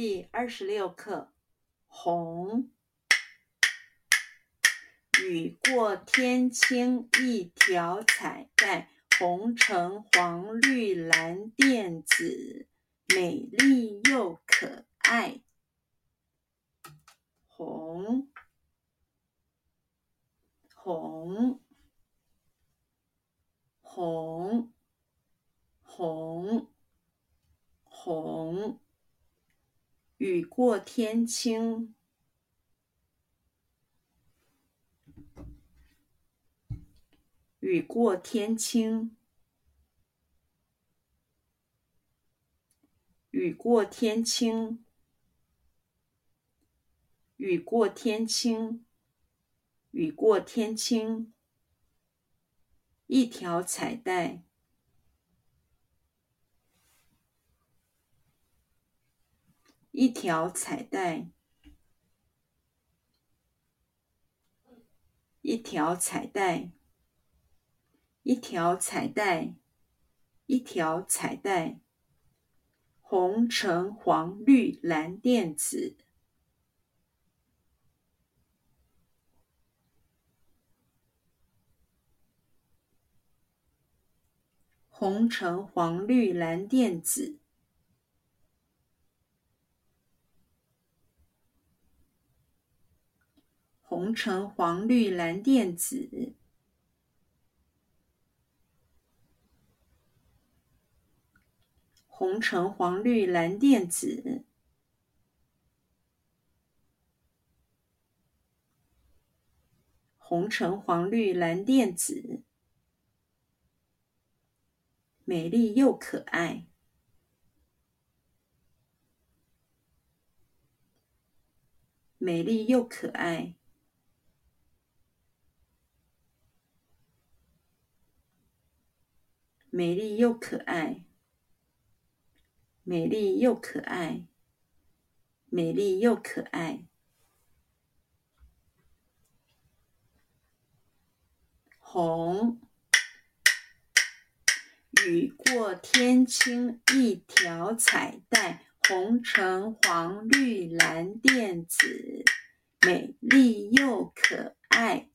第二十六课，红。雨过天青一条彩带，红橙黄绿蓝靛紫，美丽又可爱。红，红，红，红，红。雨过天青，雨过天青，雨过天青，雨过天青，雨过天青，一条彩带。一条彩带，一条彩带，一条彩带，一条彩带，红橙黄绿蓝靛紫，红橙黄绿蓝靛紫。红橙黄绿蓝靛紫，红橙黄绿蓝靛紫，红橙黄绿蓝靛紫，美丽又可爱，美丽又可爱。美丽又可爱，美丽又可爱，美丽又可爱。红，雨过天青一条彩带，红橙黄绿蓝靛紫，美丽又可爱。